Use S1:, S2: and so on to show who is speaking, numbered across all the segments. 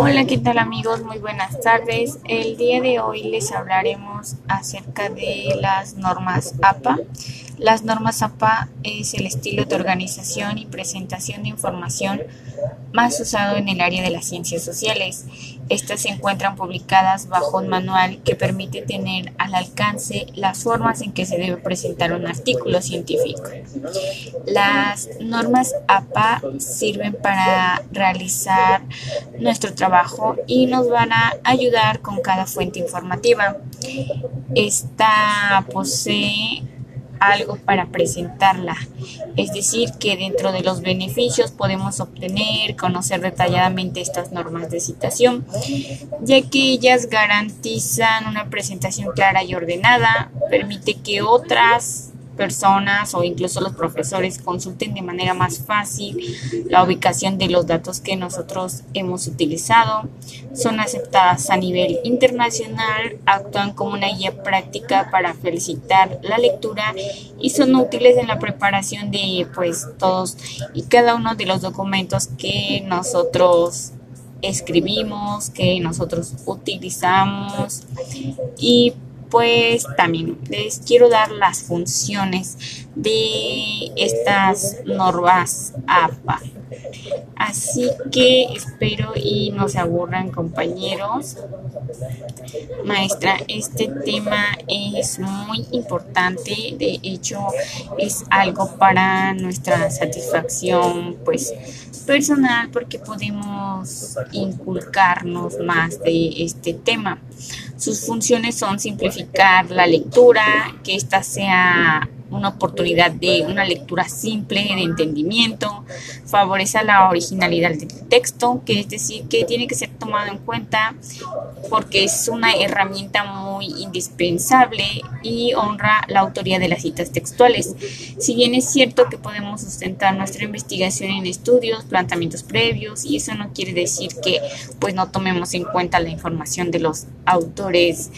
S1: Hola, ¿qué tal amigos? Muy buenas tardes. El día de hoy les hablaremos acerca de las normas APA. Las normas APA es el estilo de organización y presentación de información más usado en el área de las ciencias sociales. Estas se encuentran publicadas bajo un manual que permite tener al alcance las formas en que se debe presentar un artículo científico. Las normas APA sirven para realizar nuestro trabajo y nos van a ayudar con cada fuente informativa. Esta posee algo para presentarla. Es decir, que dentro de los beneficios podemos obtener, conocer detalladamente estas normas de citación, ya que ellas garantizan una presentación clara y ordenada, permite que otras personas o incluso los profesores consulten de manera más fácil la ubicación de los datos que nosotros hemos utilizado. Son aceptadas a nivel internacional, actúan como una guía práctica para felicitar la lectura y son útiles en la preparación de pues todos y cada uno de los documentos que nosotros escribimos, que nosotros utilizamos y pues también les quiero dar las funciones de estas normas APA. Así que espero y no se aburran compañeros. Maestra, este tema es muy importante, de hecho es algo para nuestra satisfacción pues personal porque podemos inculcarnos más de este tema. Sus funciones son simplificar la lectura, que ésta sea una oportunidad de una lectura simple, de entendimiento, favorece la originalidad del texto, que es decir, que tiene que ser tomado en cuenta porque es una herramienta muy indispensable y honra la autoría de las citas textuales. Si bien es cierto que podemos sustentar nuestra investigación en estudios, planteamientos previos, y eso no quiere decir que pues no tomemos en cuenta la información de los autores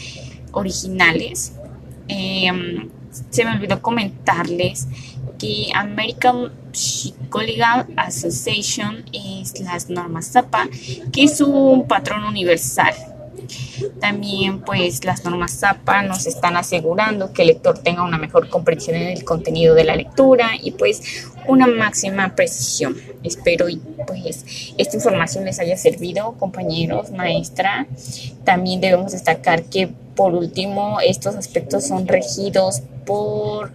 S1: originales. Eh, se me olvidó comentarles que American Psychological Association es las normas ZAPA, que es un patrón universal. También pues las normas ZAPA nos están asegurando que el lector tenga una mejor comprensión en el contenido de la lectura y pues una máxima precisión. Espero y pues esta información les haya servido, compañeros, maestra. También debemos destacar que por último estos aspectos son regidos por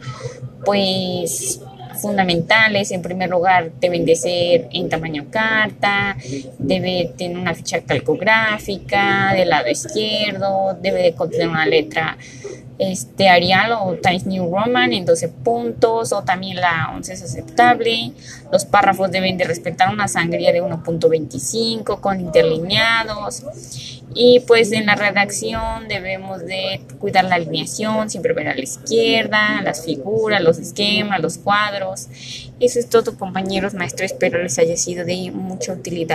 S1: pues fundamentales. En primer lugar, deben de ser en tamaño carta, debe tener una ficha calcográfica del lado izquierdo, debe de contener una letra este Arial o Times New Roman en 12 puntos o también la 11 es aceptable. Los párrafos deben de respetar una sangría de 1.25 con interlineados. Y pues en la redacción debemos de cuidar la alineación, siempre ver a la izquierda, las figuras, los esquemas, los cuadros. Eso es todo compañeros maestros, espero les haya sido de mucha utilidad.